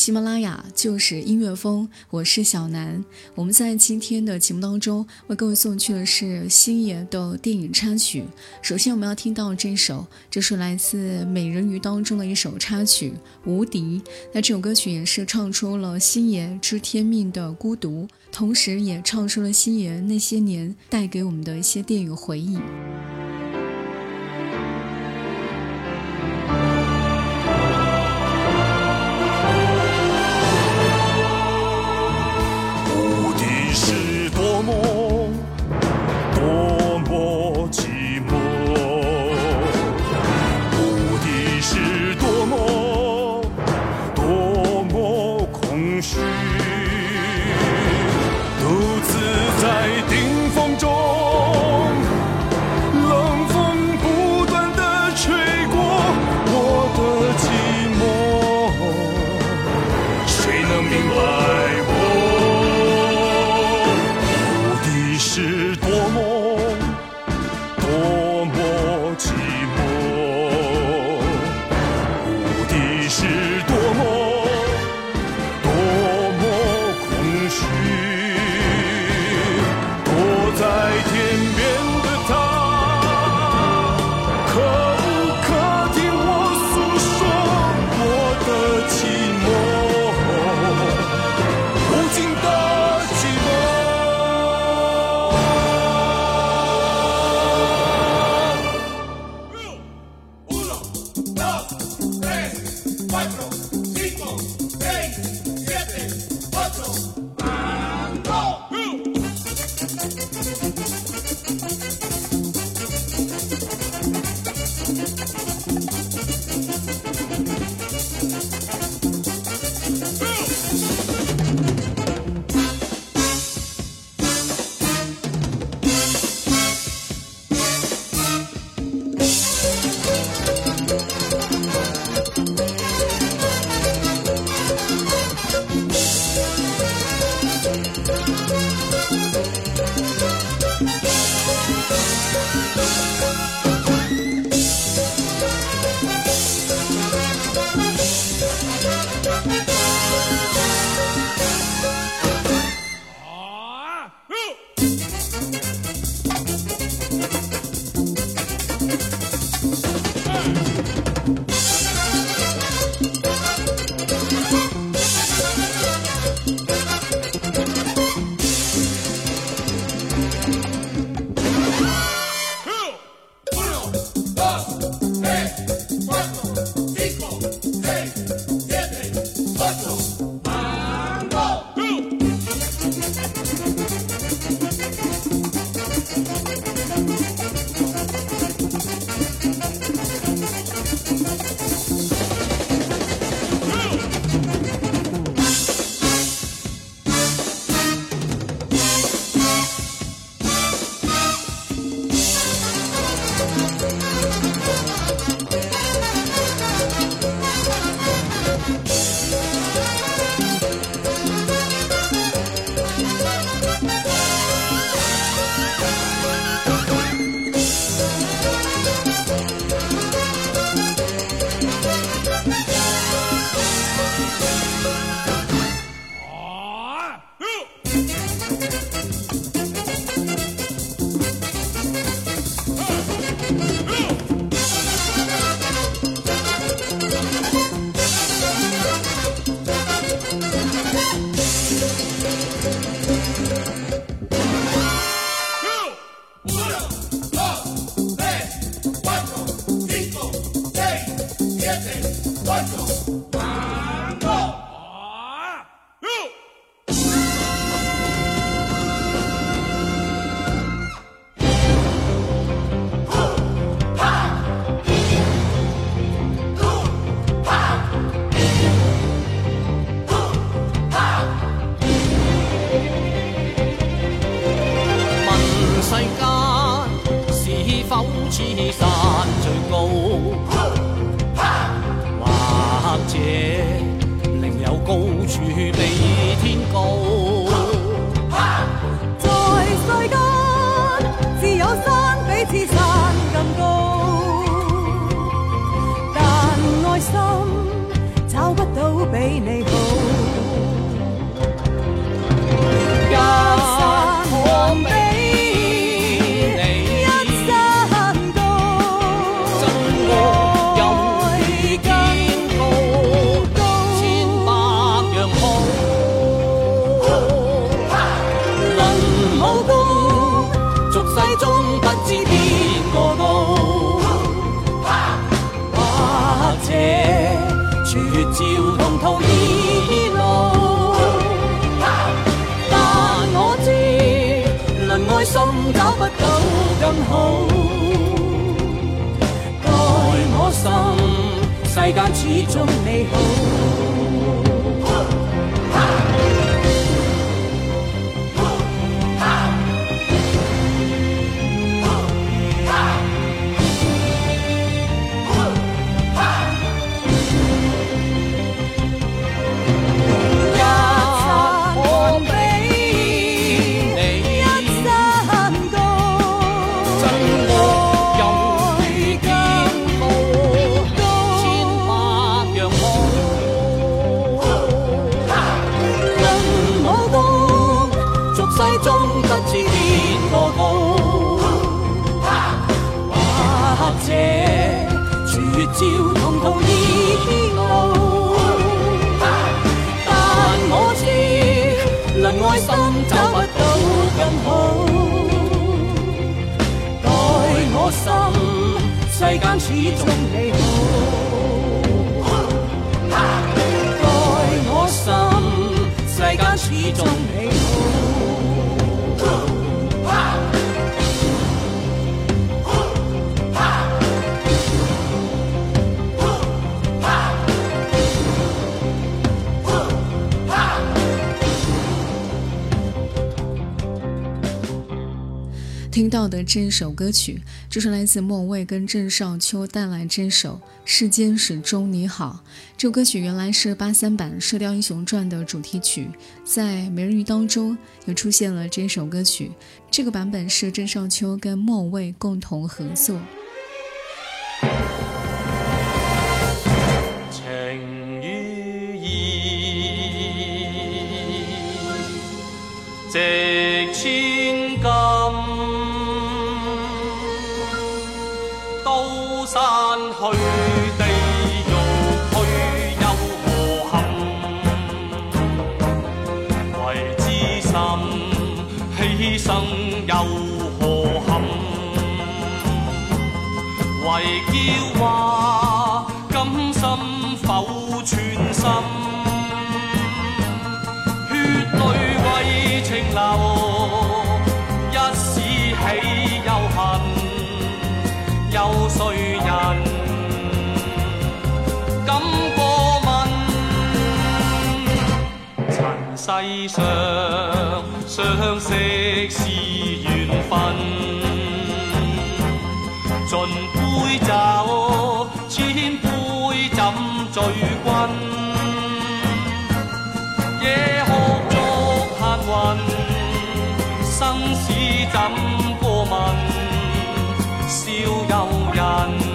喜马拉雅就是音乐风，我是小南。我们在今天的节目当中为各位送去的是星爷的电影插曲。首先，我们要听到这首，这是来自《美人鱼》当中的一首插曲《无敌》。那这首歌曲也是唱出了星爷知天命的孤独，同时也唱出了星爷那些年带给我们的一些电影回忆。月照同途已路，但我知，论爱心找不到更好。待我心，世间始终美好。始终美好，在我心，世间始终。听到的这一首歌曲，就是来自莫蔚跟郑少秋带来这首《世间始终你好》。这首歌曲原来是八三版《射雕英雄传》的主题曲，在《美人鱼》当中也出现了这首歌曲。这个版本是郑少秋跟莫蔚共同合作。高山去，地獄去，又何憾？为之心，牺牲又何憾？为驕華，甘心。世上相识是缘分，尽杯酒，千杯怎醉君？野鹤作客云，生死怎过问？笑游人。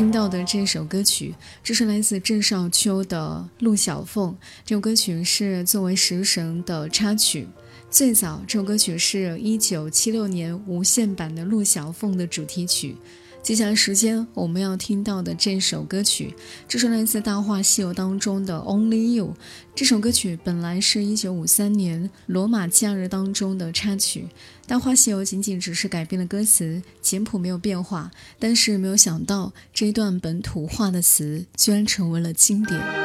听到的这首歌曲，这是来自郑少秋的《陆小凤》。这首歌曲是作为《食神》的插曲。最早，这首歌曲是一九七六年无线版的《陆小凤》的主题曲。接下来时间我们要听到的这首歌曲，这是来自《大话西游》当中的《Only You》。这首歌曲本来是一九五三年《罗马假日》当中的插曲，《大话西游》仅仅只是改编了歌词，简谱没有变化。但是没有想到，这一段本土化的词居然成为了经典。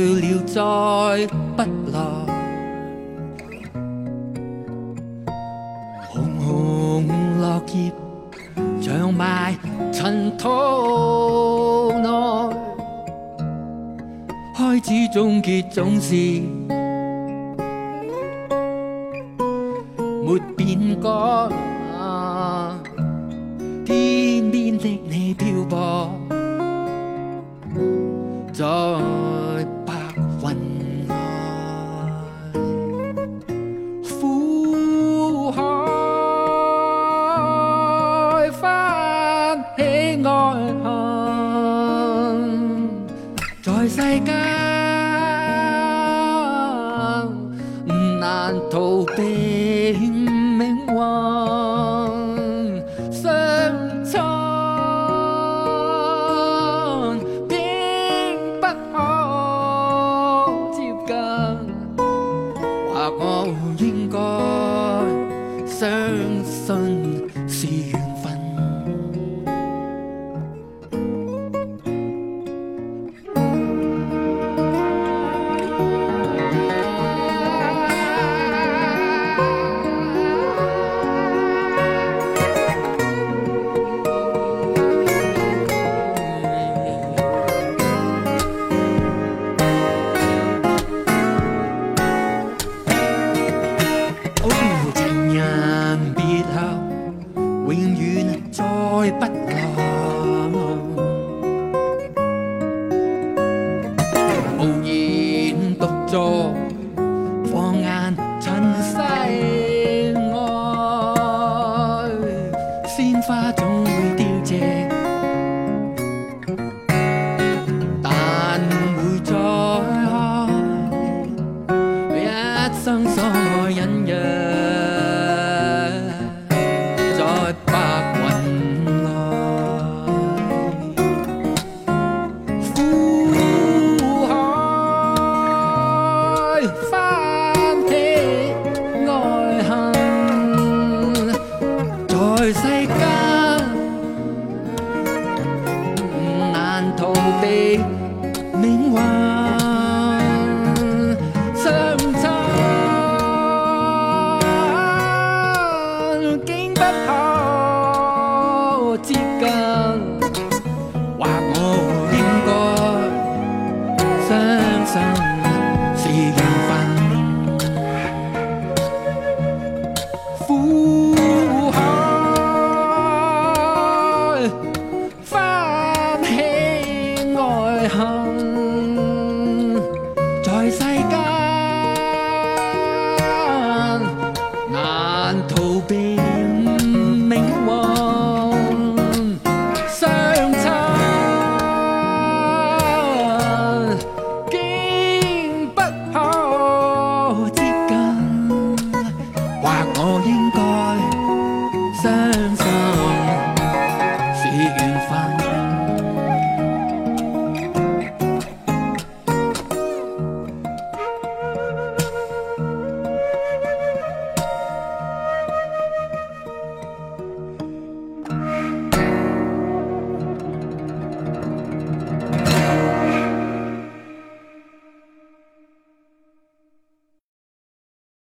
去了再不来，红红落叶长埋尘土内，开始终结总是没变乾，天边的你漂泊。相信是缘。爱不够。